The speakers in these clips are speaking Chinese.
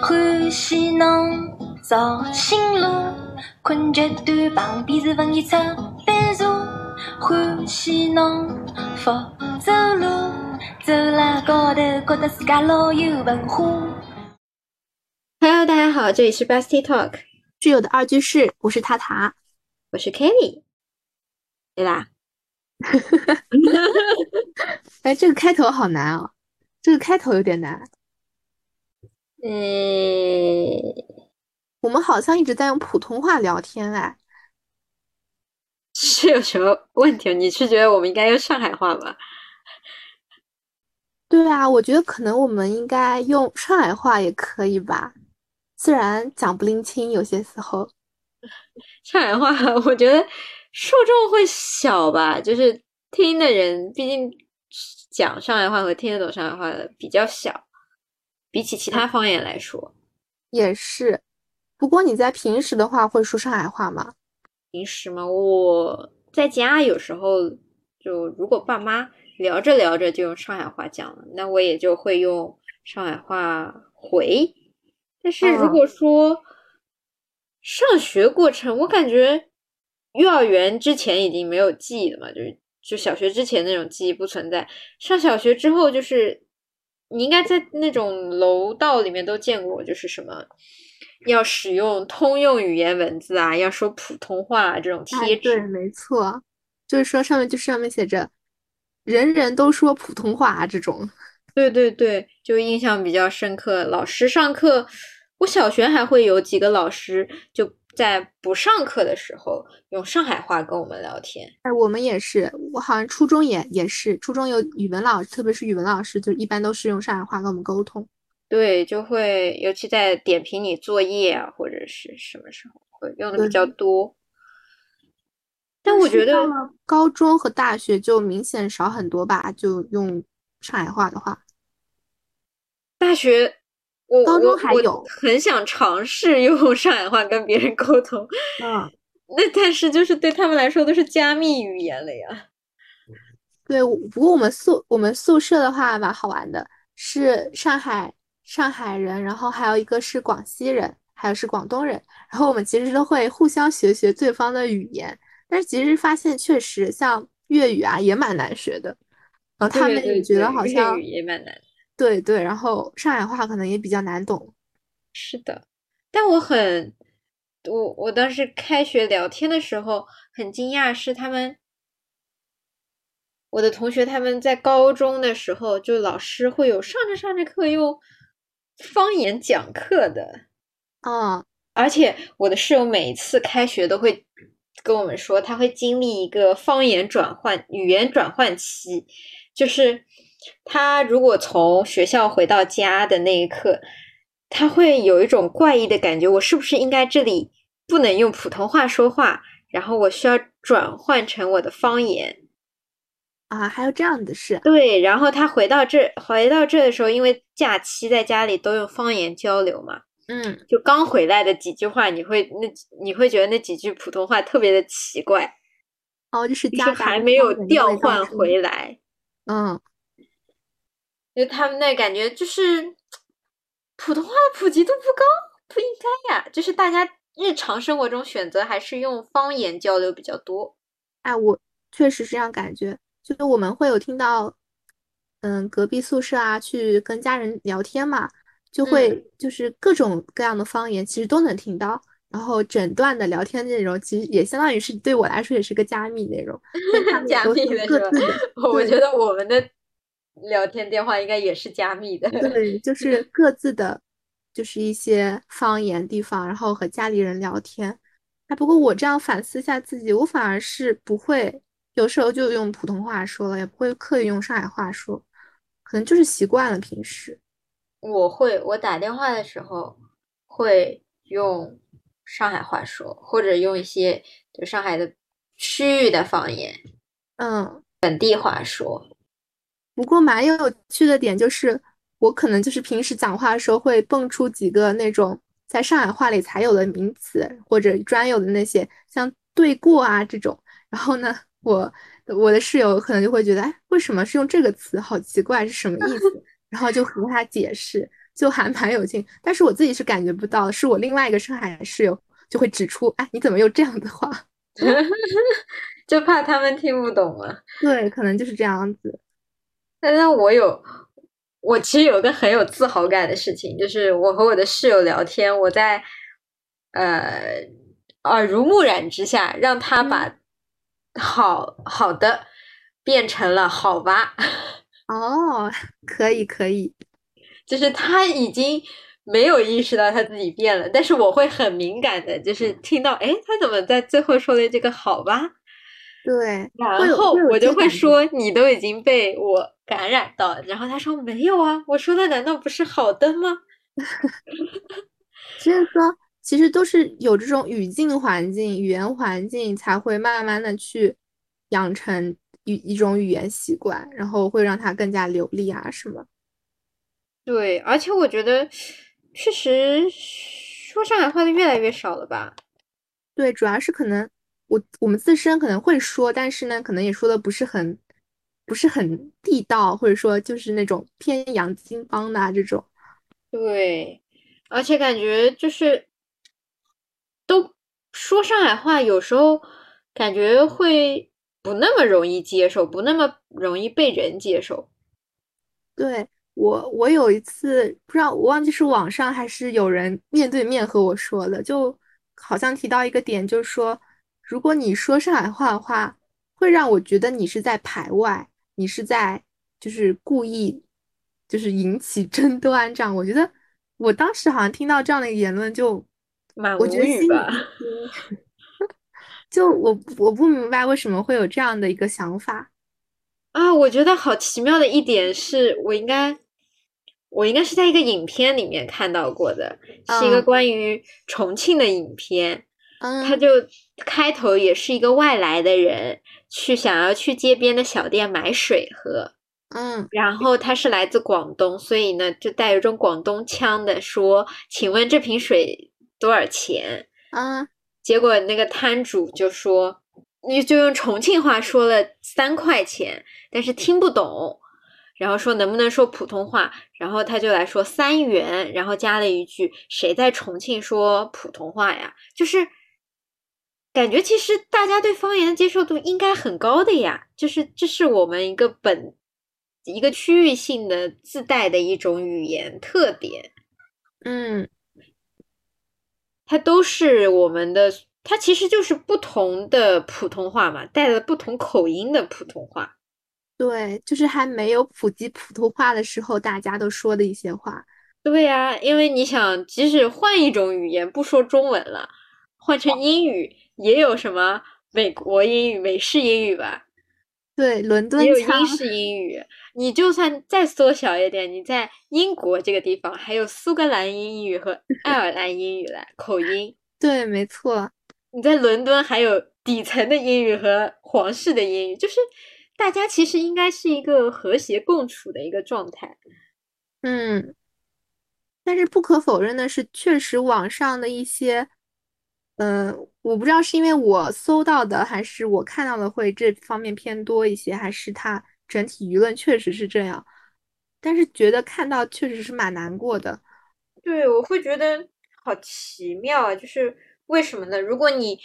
欢喜侬绍兴路，困觉端旁边是文艺出版社。欢喜侬福州路，走了高头觉得自家老有文化。Hello，大家好，这里是 Bestie Talk，挚友的二居室，我是塔塔。我是 Kelly，对啦，哎，这个开头好难哦，这个开头有点难。嗯，我们好像一直在用普通话聊天哎，是有什么问题？你是觉得我们应该用上海话吗？对啊，我觉得可能我们应该用上海话也可以吧，虽然讲不拎清，有些时候。上海话，我觉得受众会小吧，就是听的人，毕竟讲上海话和听得懂上海话的比较小，比起其他方言来说，也是。不过你在平时的话会说上海话吗？平时嘛，我在家有时候就如果爸妈聊着聊着就用上海话讲了，那我也就会用上海话回。但是如果说上学过程，我感觉幼儿园之前已经没有记忆了嘛，就是就小学之前那种记忆不存在。上小学之后，就是你应该在那种楼道里面都见过，就是什么要使用通用语言文字啊，要说普通话啊这种贴纸。对，没错，就是说上面就上面写着“人人都说普通话”啊这种。对对对，就印象比较深刻。老师上课。我小学还会有几个老师就在不上课的时候用上海话跟我们聊天。哎，我们也是，我好像初中也也是，初中有语文老师，特别是语文老师，就一般都是用上海话跟我们沟通。对，就会尤其在点评你作业啊，或者是什么时候会用的比较多。但我觉得高中和大学就明显少很多吧，就用上海话的话，大学。我高中还有很想尝试 用上海话跟别人沟通，嗯，那但是就是对他们来说都是加密语言了呀。对，不过我们宿我们宿舍的话蛮好玩的，是上海上海人，然后还有一个是广西人，还有是广东人，然后我们其实都会互相学学对方的语言，但是其实发现确实像粤语啊也蛮难学的，然后他们也觉得好像粤语也蛮难。对对，然后上海话可能也比较难懂。是的，但我很，我我当时开学聊天的时候很惊讶，是他们，我的同学他们在高中的时候，就老师会有上着上着课用方言讲课的，啊，而且我的室友每一次开学都会跟我们说，他会经历一个方言转换、语言转换期，就是。他如果从学校回到家的那一刻，他会有一种怪异的感觉：我是不是应该这里不能用普通话说话？然后我需要转换成我的方言啊？还有这样的事？对。然后他回到这，回到这的时候，因为假期在家里都用方言交流嘛，嗯，就刚回来的几句话，你会那你会觉得那几句普通话特别的奇怪。哦，就是就是还没有调换回来，嗯。就他们那感觉就是普通话的普及度不高，不应该呀。就是大家日常生活中选择还是用方言交流比较多。哎，我确实是这样感觉。就是我们会有听到，嗯，隔壁宿舍啊，去跟家人聊天嘛，就会就是各种各样的方言，其实都能听到。然后整段的聊天内容，其实也相当于是对我来说也是个加密内容。加密的各自的，我觉得我们的。聊天电话应该也是加密的，对，就 是各自的，就是一些方言地方，然后和家里人聊天。哎，不过我这样反思一下自己，我反而是不会，有时候就用普通话说了，也不会刻意用上海话说，可能就是习惯了平时。我会，我打电话的时候会用上海话说，或者用一些就上海的区域的方言，嗯，本地话说。不过蛮有趣的点就是，我可能就是平时讲话的时候会蹦出几个那种在上海话里才有的名词，或者专有的那些像对过啊这种。然后呢，我我的室友可能就会觉得，哎，为什么是用这个词？好奇怪，是什么意思？然后就和他解释。就还蛮有劲。但是我自己是感觉不到，是我另外一个上海室友就会指出，哎，你怎么又这样的话？就怕他们听不懂啊。对，可能就是这样子。但是我有，我其实有个很有自豪感的事情，就是我和我的室友聊天，我在呃耳濡目染之下，让他把好好的变成了好吧。哦，可以可以，就是他已经没有意识到他自己变了，但是我会很敏感的，就是听到，哎，他怎么在最后说了这个好吧？对，然后我就会说，你都已经被我感染到，然后他说没有啊，我说的难道不是好的吗？所以说，其实都是有这种语境环境、语言环境，才会慢慢的去养成一一种语言习惯，然后会让它更加流利啊，是吗？对，而且我觉得确实说上海话的越来越少了吧？对，主要是可能。我我们自身可能会说，但是呢，可能也说的不是很，不是很地道，或者说就是那种偏洋泾浜的这种。对，而且感觉就是都说上海话，有时候感觉会不那么容易接受，不那么容易被人接受。对我，我有一次不知道，我忘记是网上还是有人面对面和我说的，就好像提到一个点，就是说。如果你说上海话的话，会让我觉得你是在排外，你是在就是故意，就是引起 争端这样。我觉得我当时好像听到这样的言论，就蛮无语吧。就我我不明白为什么会有这样的一个想法 啊！我觉得好奇妙的一点是我应该我应该是在一个影片里面看到过的，是一个关于重庆的影片。他就开头也是一个外来的人，去想要去街边的小店买水喝，嗯，然后他是来自广东，所以呢就带有一种广东腔的说：“请问这瓶水多少钱？”啊，结果那个摊主就说：“你就用重庆话说了三块钱，但是听不懂，然后说能不能说普通话？然后他就来说三元，然后加了一句：谁在重庆说普通话呀？就是。”感觉其实大家对方言的接受度应该很高的呀，就是这是我们一个本一个区域性的自带的一种语言特点。嗯，它都是我们的，它其实就是不同的普通话嘛，带了不同口音的普通话。对，就是还没有普及普通话的时候，大家都说的一些话。对呀，因为你想，即使换一种语言，不说中文了，换成英语。也有什么美国英语、美式英语吧？对，伦敦也有英式英语。你就算再缩小一点，你在英国这个地方还有苏格兰英语和爱尔兰英语来口音。对，没错。你在伦敦还有底层的英语和皇室的英语，就是大家其实应该是一个和谐共处的一个状态。嗯，但是不可否认的是，确实网上的一些。嗯，我不知道是因为我搜到的，还是我看到的会这方面偏多一些，还是它整体舆论确实是这样。但是觉得看到确实是蛮难过的。对，我会觉得好奇妙啊，就是为什么呢？如果你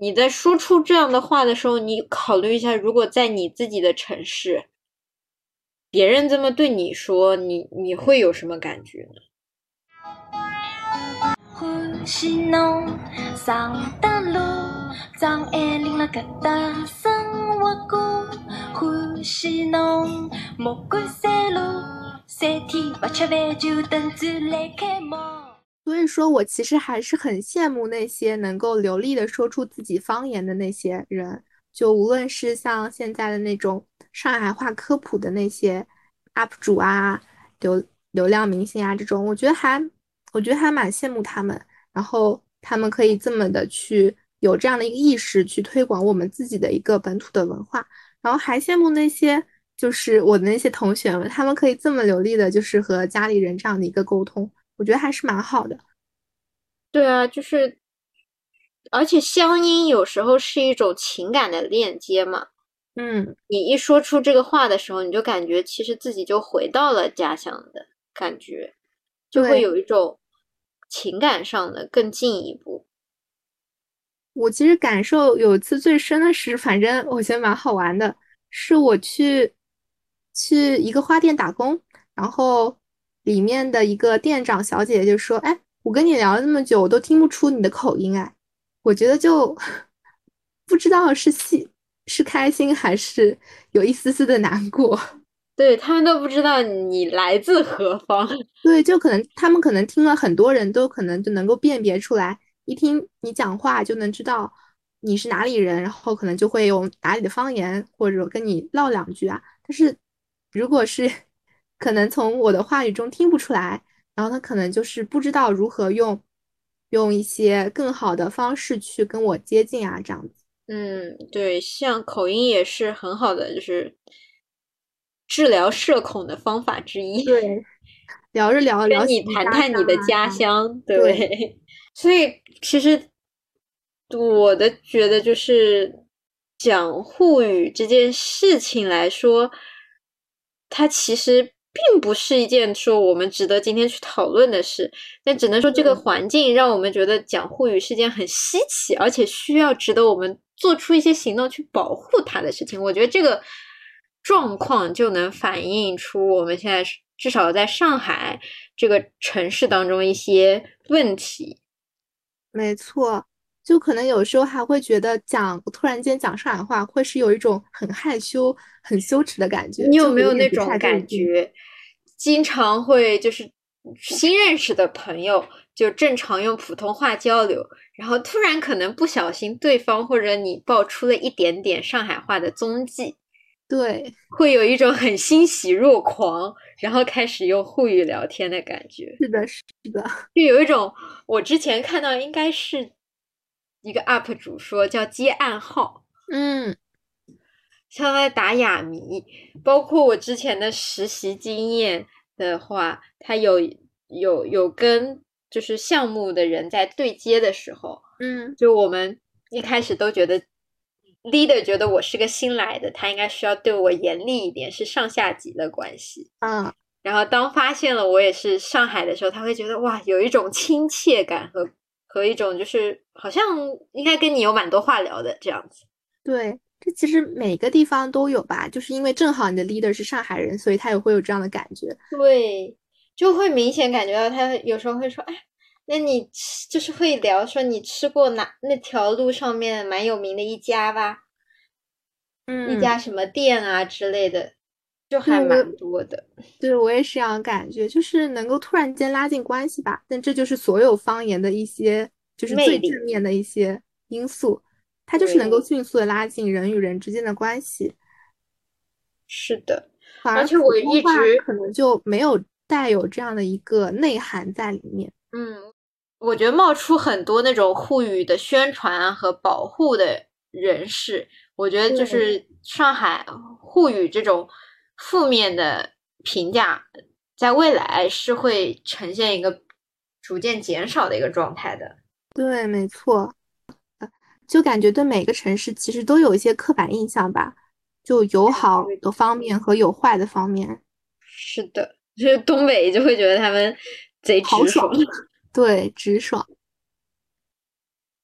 你在说出这样的话的时候，你考虑一下，如果在你自己的城市，别人这么对你说，你你会有什么感觉呢？欢喜侬上的路，张爱玲了搿搭生活过。欢喜侬莫管山路，三天不吃饭就等展来开幕。所以说我其实还是很羡慕那些能够流利的说出自己方言的那些人，就无论是像现在的那种上海话科普的那些 UP 主啊、流流量明星啊这种，我觉得还。我觉得还蛮羡慕他们，然后他们可以这么的去有这样的一个意识去推广我们自己的一个本土的文化，然后还羡慕那些就是我的那些同学们，他们可以这么流利的，就是和家里人这样的一个沟通，我觉得还是蛮好的。对啊，就是，而且乡音有时候是一种情感的链接嘛。嗯，你一说出这个话的时候，你就感觉其实自己就回到了家乡的感觉。就会有一种情感上的更进一步。我其实感受有一次最深的是，反正我觉得蛮好玩的，是我去去一个花店打工，然后里面的一个店长小姐姐就说：“哎，我跟你聊了那么久，我都听不出你的口音哎。”我觉得就 不知道是喜是开心还是有一丝丝的难过。对他们都不知道你来自何方。对，就可能他们可能听了很多人都可能就能够辨别出来，一听你讲话就能知道你是哪里人，然后可能就会用哪里的方言或者跟你唠两句啊。但是如果是可能从我的话语中听不出来，然后他可能就是不知道如何用用一些更好的方式去跟我接近啊，这样子。嗯，对，像口音也是很好的，就是治疗社恐的方法之一。对，聊着聊着聊跟你谈谈你的家啊乡，对对。所以其实我的觉得就是讲沪语这件事情来说，它其实并不是一件说我们值得今天去讨论的事，但只能说这个环境让我们觉得讲沪语是件很稀奇，而且需要值得我们做出一些行动去保护它的事情。我觉得这个状况就能反映出我们现在至少在上海这个城市当中一些问题。没错，就可能有时候还会觉得讲突然间讲上海话，会是有一种很害羞、很羞耻的感觉。你有没有那种感？觉？经常会就是新认识的朋友就正常用普通话交流，然后突然可能不小心对方或者你爆出了一点点上海话的踪迹，对，会有一种很欣喜若狂，然后开始用沪语聊天的感觉。是的，是的，就有一种我之前看到应该是一个 UP 主说叫接暗号，嗯，像在打哑谜。包括我之前的实习经验的话，他有有有跟就是项目的人在对接的时候，嗯，就我们一开始都觉得 leader 觉得我是个新来的，他应该需要对我严厉一点，是上下级的关系。嗯，然后当发现了我也是上海的时候，他会觉得哇，有一种亲切感和和一种就是好像应该跟你有蛮多话聊的这样子。对，这其实每个地方都有吧，就是因为正好你的 leader 是上海人，所以他也会有这样的感觉。对，就会明显感觉到他有时候会说，哎，那你吃就是会聊说你吃过哪那条路上面蛮有名的一家吧，嗯，一家什么店啊之类的，就还蛮多的。对，我也是这样感觉，就是能够突然间拉近关系吧。但这就是所有方言的一些，就是最正面的一些因素，它就是能够迅速的拉近人与人之间的关系。是的，而而且我一直可能就没有带有这样的一个内涵在里面。嗯，我觉得冒出很多那种沪语的宣传啊和保护的人士，我觉得就是上海沪语这种负面的评价，在未来是会呈现一个逐渐减少的一个状态的。对，没错，呃就感觉对每个城市其实都有一些刻板印象吧，就有好的方面和有坏的方面。是的，就是东北就会觉得他们贼直豪爽对，直爽。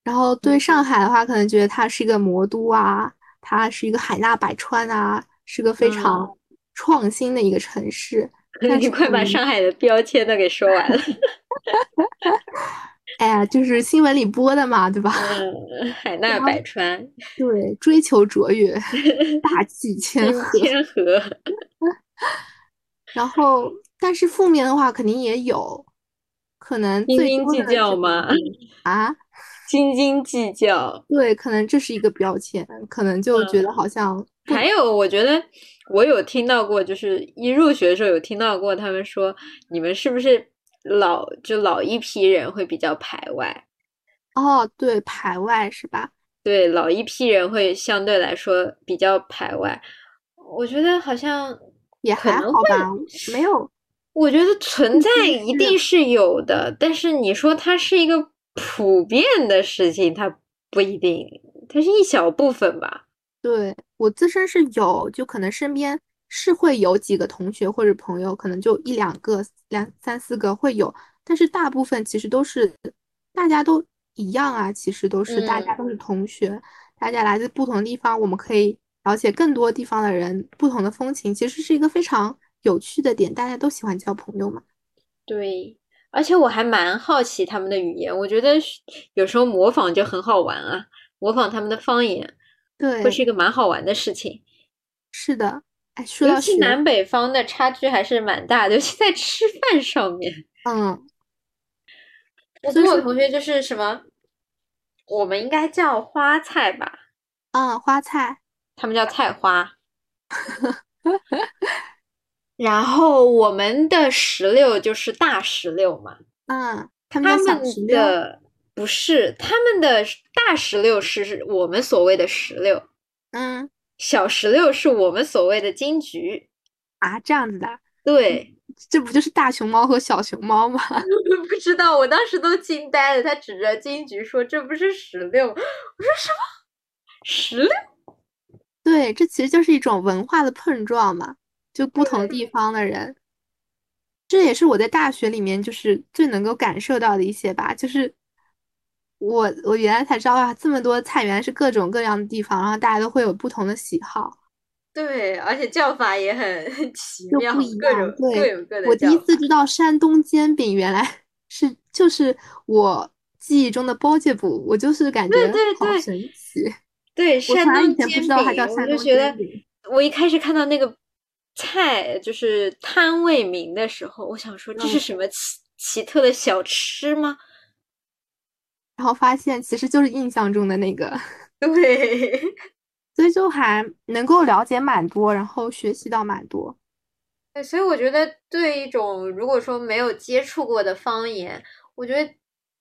然后对上海的话，可能觉得它是一个魔都啊，它是一个海纳百川啊，是个非常创新的一个城市。但你是快把上海的标签都给说完了。哎呀，就是新闻里播的嘛，对吧？嗯，海 纳百川，对，追求卓越，大气谦和。谦和。然后，但是负面的话肯定也有，可能斤斤计较吗？啊，斤斤计较。对，可能这是一个标签，可能就觉得好像不还有，我觉得我有听到过，就是一入学的时候有听到过，他们说你们是不是老就老一批人会比较排外？哦，对，排外是吧？对，老一批人会相对来说比较排外。我觉得好像也还好吧，没有，我觉得存在一定是有的，但是你说它是一个普遍的事情，它不一定，它是一小部分吧。对，我自身是有，就可能身边是会有几个同学或者朋友，可能就一两个、两三四个会有，但是大部分其实都是大家都一样啊，其实都是大家都是同学，大家来自不同的地方，我们可以了解更多地方的人不同的风情，其实是一个非常有趣的点，大家都喜欢交朋友嘛。对，而且我还蛮好奇他们的语言，我觉得有时候模仿就很好玩啊，模仿他们的方言，对，会是一个蛮好玩的事情。是的。哎，说到南北方的差距还是蛮大的，尤其在吃饭上面。嗯，我跟我同学就是什么，我们应该叫花菜吧？嗯，花菜，他们叫菜花。然后我们的石榴就是大石榴嘛。嗯，他们的不是，他们的大石榴是我们所谓的石榴。嗯。小石榴是我们所谓的金桔啊，这样子的，对，这不就是大熊猫和小熊猫吗？不知道，我当时都惊呆了。他指着金桔说：“这不是石榴。”我说：“什么石榴？”对，这其实就是一种文化的碰撞嘛，就不同地方的人。这也是我在大学里面就是最能够感受到的一些吧，就是。我我原来才知道啊，这么多菜原来是各种各样的地方，然后大家都会有不同的喜好。对，而且叫法也很 奇妙，不一样。对，各有各的。我第一次知道山东煎饼原来 是就是我记忆中的包介补，我就是感觉好神奇。对，山东煎饼，我就觉得我一开始看到那个菜就是摊位名的时候，我想说这是什么奇奇特的小吃吗？然后发现其实就是印象中的那个，对，所以就还能够了解蛮多，然后学习到蛮多。对，所以我觉得对一种如果说没有接触过的方言，我觉得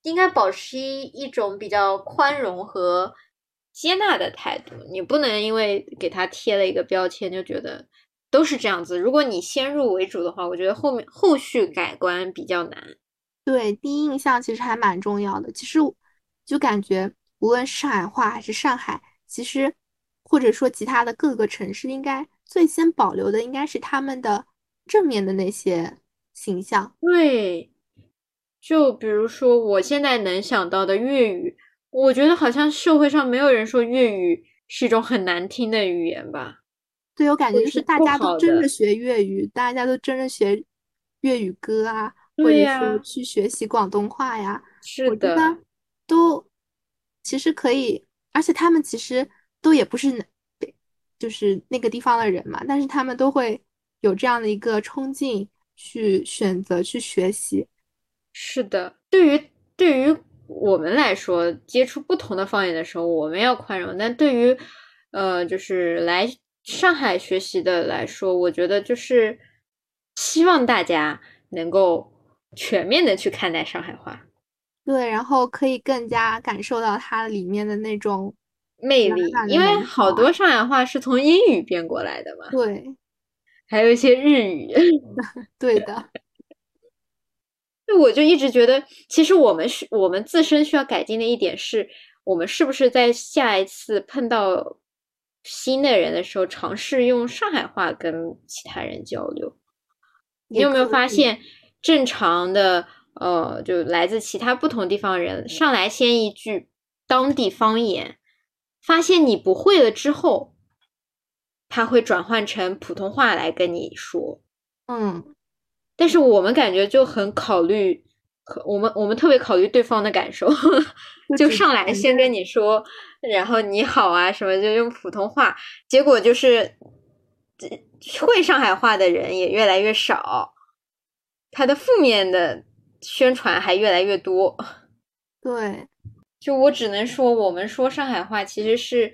应该保持一一种比较宽容和接纳的态度。你不能因为给他贴了一个标签就觉得都是这样子。如果你先入为主的话，我觉得后面后续改观比较难。对，第一印象其实还蛮重要的。其实。就感觉无论上海话还是上海，其实或者说其他的各个城市，应该最先保留的应该是他们的正面的那些形象。对，就比如说我现在能想到的粤语，我觉得好像社会上没有人说粤语是一种很难听的语言吧？对，我感觉就是大家都争着学粤语，大家都争着学粤语歌啊，或者说去学习广东话呀。是的。都其实可以，而且他们其实都也不是就是那个地方的人嘛，但是他们都会有这样的一个冲劲去选择去学习。是的，对于对于我们来说，接触不同的方言的时候，我们要宽容；但对于呃，就是来上海学习的来说，我觉得就是希望大家能够全面的去看待上海话。对，然后可以更加感受到它里面的那种魅力，因为好多上海话是从英语变过来的嘛。对，还有一些日语。对的。那 我就一直觉得，其实我们是我们自身需要改进的一点是，我们是不是在下一次碰到新的人的时候，尝试用上海话跟其他人交流？你有没有发现，正常的？呃，就来自其他不同地方人上来先一句当地方言，发现你不会了之后，他会转换成普通话来跟你说。嗯，但是我们感觉就很考虑，我们我们特别考虑对方的感受，就上来先跟你说，然后你好啊什么就用普通话，结果就是会上海话的人也越来越少，他的负面的。宣传还越来越多，对，就我只能说，我们说上海话其实是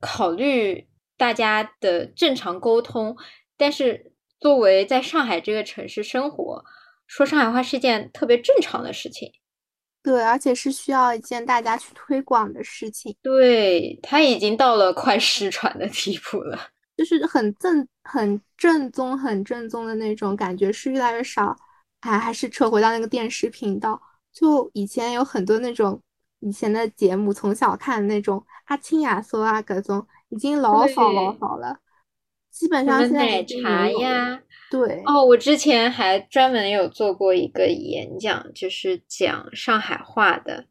考虑大家的正常沟通，但是作为在上海这个城市生活，说上海话是件特别正常的事情。对，而且是需要一件大家去推广的事情。对，它已经到了快失传的地步了，就是很正、很正宗、很正宗的那种感觉是越来越少。还还是扯回到那个电视频道，就以前有很多那种以前的节目，从小看那种阿青亚索啊，各种已经老好老好了。基本上现在奶茶。呀。对，哦，我之前还专门有做过一个演讲，就是讲上海话的。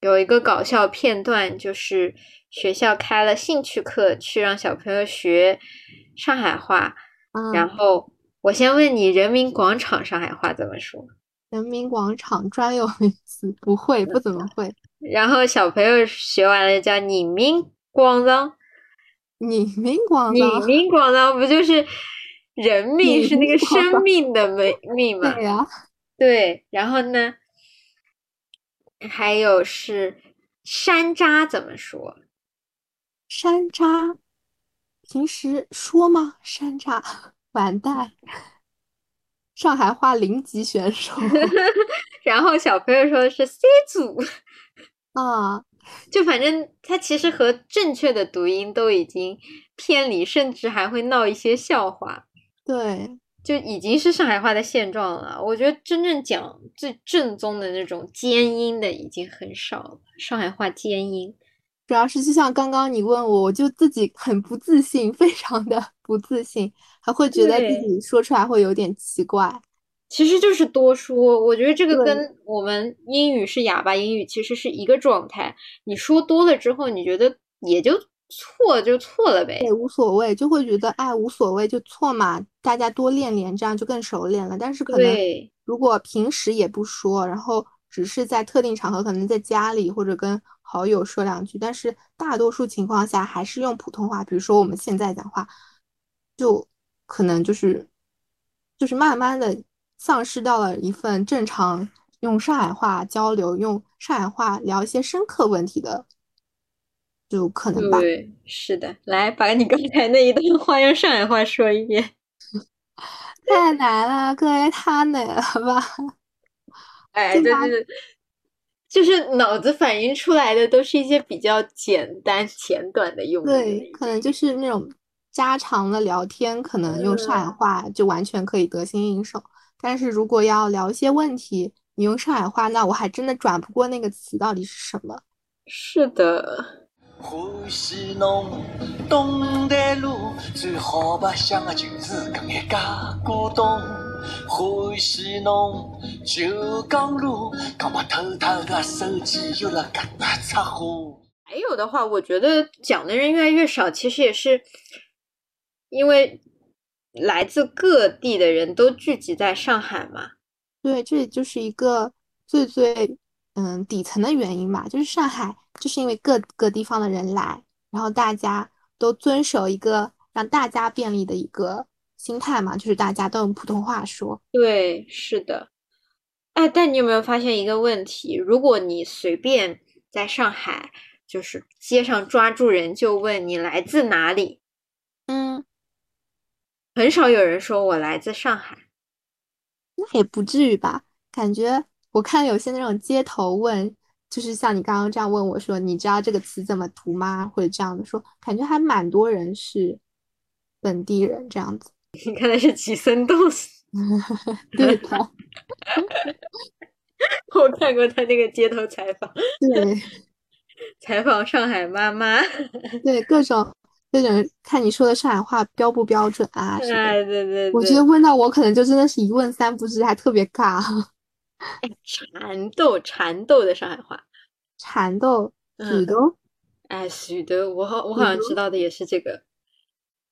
有一个搞笑片段，就是学校开了兴趣课，去让小朋友学上海话。然嗯，后我先问你，人民广场上海话怎么说？人民广场专有名词不会，不怎么会。然后小朋友学完了叫人民广场，人民广人场，民广场不就是人命是那个生命的命命嘛？对呀，对，然后呢，还有是山楂怎么说？山楂，平时说吗？山楂，完蛋，上海话零级选手 然后小朋友说的是 C 组，啊，就反正它其实和正确的读音都已经偏离，甚至还会闹一些笑话，对，就已经是上海话的现状了。我觉得真正讲最正宗的那种尖音的已经很少了，上海话尖音。主要是就像刚刚你问我，我就自己很不自信，非常的不自信，还会觉得自己说出来会有点奇怪。其实就是多说，我觉得这个跟我们英语是哑巴英语其实是一个状态。你说多了之后，你觉得也就错就错了呗。也无所谓，就会觉得哎无所谓就错嘛，大家多练练，这样就更熟练了。但是可能对如果平时也不说，然后只是在特定场合，可能在家里或者跟好友说两句，但是大多数情况下还是用普通话。比如说我们现在讲话，就可能就是就是慢慢的丧失掉了一份正常用上海话交流、用上海话聊一些深刻问题的，就可能吧。对，是的。来，把你刚才那一段话用上海话说一遍。太难了，各位太难了吧？哎，就是就是脑子反映出来的都是一些比较简单简短的用语。对，可能就是那种家常的聊天，可能用上海嗯话就完全可以得心应手。但是如果要聊一些问题，你用上海话，那我还真的转不过那个词到底是什么。是的，欢喜侬懂得路，最好白相的就是搿眼假古董。欢喜侬就讲路，讲把偷偷的手机又辣搿搭插花。还有的话，我觉得讲的人越来越少，其实也是因为来自各地的人都聚集在上海嘛。对，这就是一个最最嗯底层的原因吧，就是上海就是因为各个地方的人来，然后大家都遵守一个让大家便利的一个心态嘛，就是大家都用普通话说。对，是的。哎，但你有没有发现一个问题？如果你随便在上海，就是街上抓住人就问你来自哪里，嗯，很少有人说我来自上海。那也不至于吧？感觉我看有些那种街头问，就是像你刚刚这样问我说，你知道这个词怎么读吗？或者这样的说，感觉还蛮多人是本地人这样子。你看的是几森动，对的，我看过他那个街头采访，对采访上海妈妈。对，各种那种看你说的上海话标不标准啊。哎，对对我觉得，问到我可能就真的是一问三不知，还特别尬。蚕豆，蚕豆的上海话。蚕豆、嗯土豆，哎，是的，我好，我好像嗯知道的也是这个。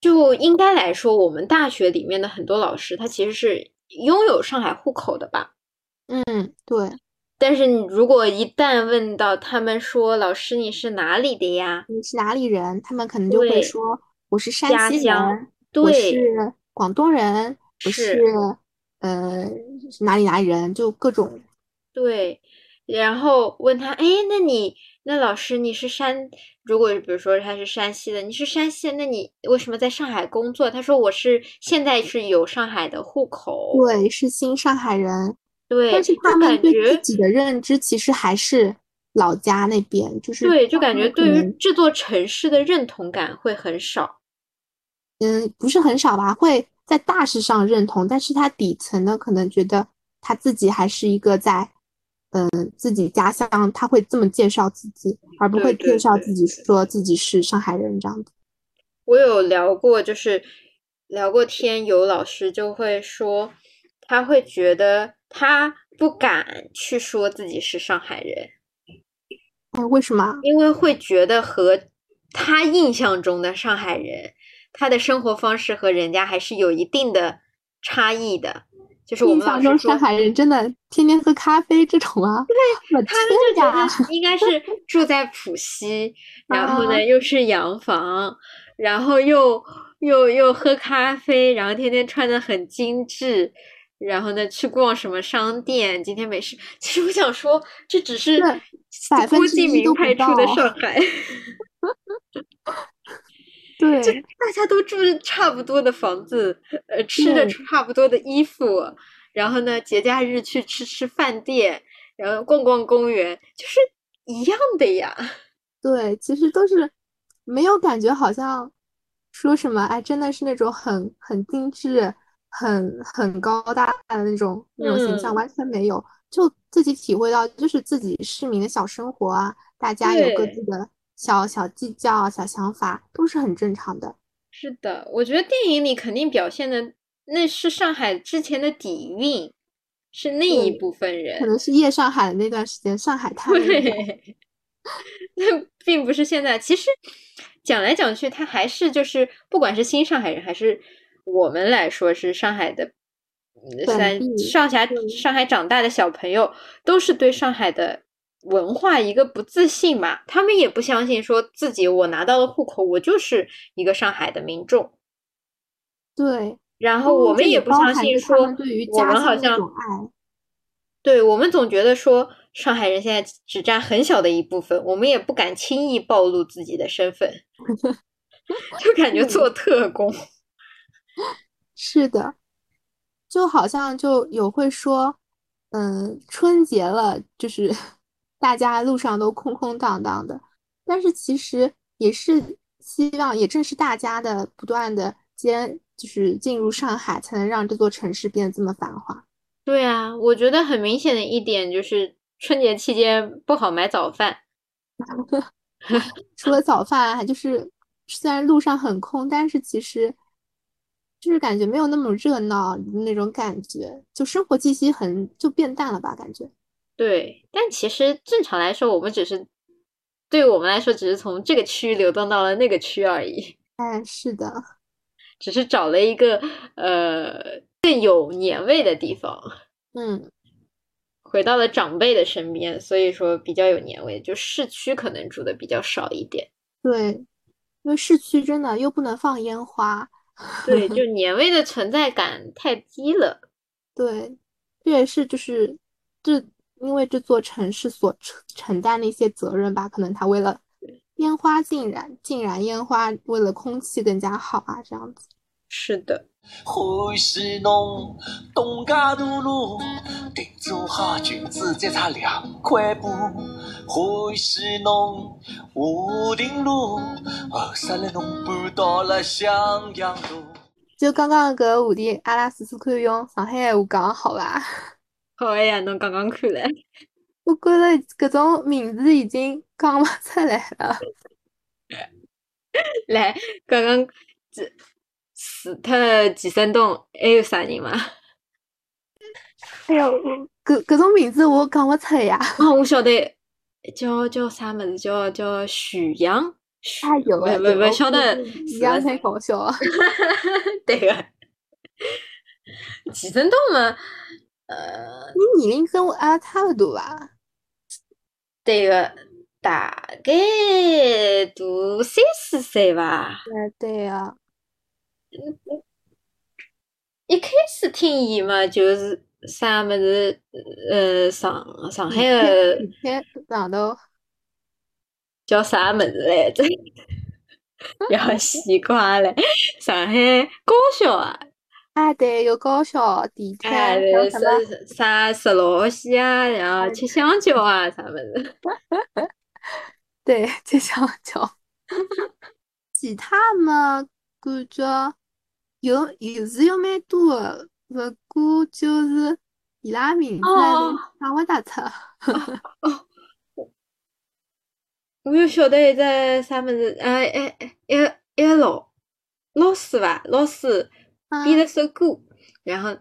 就应该来说，我们大学里面的很多老师，他其实是拥有上海户口的吧？嗯，对，但是你如果一旦问到他们说老师你是哪里的呀？你是哪里人？他们可能就会说我是山西乡人，我对是广东人，我是是呃哪里哪里人，就各种对，然后问他，哎，那你那老师你是山，如果比如说他是山西的，你是山西的，那你为什么在上海工作？他说我是现在是有上海的户口，对，是新上海人，对，但是他们对感觉自己的认知其实还是老家那边，就是对，就感觉对于这座城市的认同感会很少。嗯，不是很少吧，会在大事上认同，但是他底层呢可能觉得他自己还是一个在，嗯，自己家乡，他会这么介绍自己，而不会介绍自己说自己是上海人这样子。我有聊过，就是聊过天，有老师就会说，他会觉得他不敢去说自己是上海人，哎，为什么？因为会觉得和他印象中的上海人，他的生活方式和人家还是有一定的差异的。就是我们老师说上，海人真的天天喝咖啡这种啊？对，他们就！觉得应该是住在浦西，然后呢啊又是洋房，然后又又又喝咖啡，然后天天穿的很精致，然后呢去逛什么商店，今天没事。其实我想说，这只是郭敬明拍出的上海，对，就大家都住着差不多的房子，呃，吃着差不多的衣服，然后呢节假日去吃吃饭店，然后逛逛公园，就是一样的呀。对，其实都是没有感觉，好像说什么哎，真的是那种很很精致、很很高大的那种那种形象，嗯完全没有。就自己体会到，就是自己市民的小生活啊，大家有各自的小小计较、小想法，都是很正常的。是的，我觉得电影里肯定表现的那是上海之前的底蕴，是那一部分人可，能是夜上海的那段时间，上海滩。对，那并不是现在。其实讲来讲去，他还是就是，不管是新上海人，还是我们来说是上海的，嗯本在地上海上海长大的小朋友，都是对上海的文化一个不自信嘛。他们也不相信说自己我拿到了户口，我就是一个上海的民众。对，然后我们也不相信说对于我们好像。对，我们总觉得说上海人现在只占很小的一部分，我们也不敢轻易暴露自己的身份，就感觉做特工。是的，就好像就有会说，嗯，春节了，就是大家路上都空空荡荡的，但是其实也是希望，也正是大家的不断的接，就是进入上海，才能让这座城市变得这么繁华。对啊，我觉得很明显的一点就是春节期间不好买早饭。除了早饭，还就是虽然路上很空，但是其实就是感觉没有那么热闹那种感觉，就生活气息很就变淡了吧，感觉。对，但其实正常来说，我们只是对我们来说，只是从这个区流动到了那个区而已，哎，是的。只是找了一个呃更有年味的地方。嗯，回到了长辈的身边，所以说比较有年味。就市区可能住的比较少一点，对，因为市区真的又不能放烟花，对，就 年味的存在感太低了。对，这也是就是这因为这座城市所承承担的一些责任吧，可能他为了烟花浸染，浸染烟花，为了空气更加好啊，这样子。是的，欢喜侬东家大路，定做好裙子再差两块布。欢喜侬华亭路，后生来侬搬到了襄阳路。就刚刚搿话题，阿拉试试看用上海闲话讲好伐？好哎呀，侬刚刚看嘞，我觉着搿种名字已经讲勿出来了。来，刚刚这除脱季森东还有啥人吗？哎哟，搿搿种名字我讲勿出呀。哦，我晓得，叫叫啥么子？叫叫许阳。许哎有不不晓得一是不是样太搞笑了。对个，季森东嘛，呃，你年龄跟我阿拉差不多吧？对个，大概大三四岁吧。哎，对呀。一开始听伊嘛，就是啥么子，呃，上上海的以前上头叫啥么子来着？要西瓜嘞，上海高校啊，啊，对，有高校、地铁，哎，像什么是啥吃老西啊，然后吃香蕉啊，啥么子。对，吃香蕉。其他嘛，感觉有有是有蛮多的，不过就是伊拉名字哦想勿大出。我又晓得一只啥么子，啊，一一一个老老师吧，老师编了首歌，然后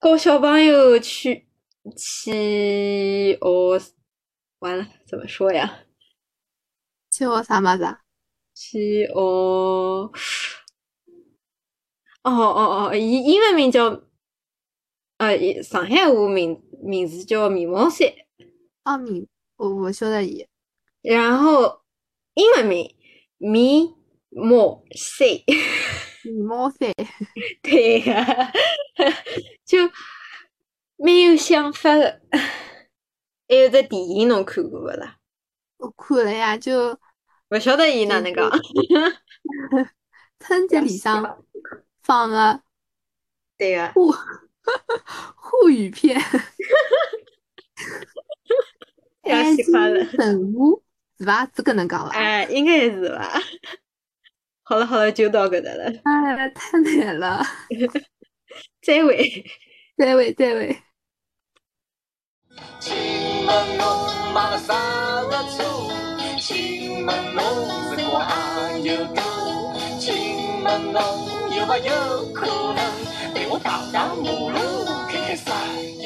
教小朋友去去哦，完了怎么说呀？去学啥么子啊？去学，哦哦哦，英英文名叫，呃，上海话名名字叫米毛山。哦，米，我我晓得伊。然后英文名迷蒙山。迷蒙山。对呀，就没有想法的。还有只电影侬看过不啦？我看了呀，就不晓得伊哪能讲。春节里向放个对个沪沪语片，要喜欢了。神武是吧？是搿能讲伐？哎，应该是吧。好了好了，就到搿搭了。哎，太美了。再会，再会，再会。请问侬买了啥个车？请问侬是侬有没有可能陪我荡荡马路，看？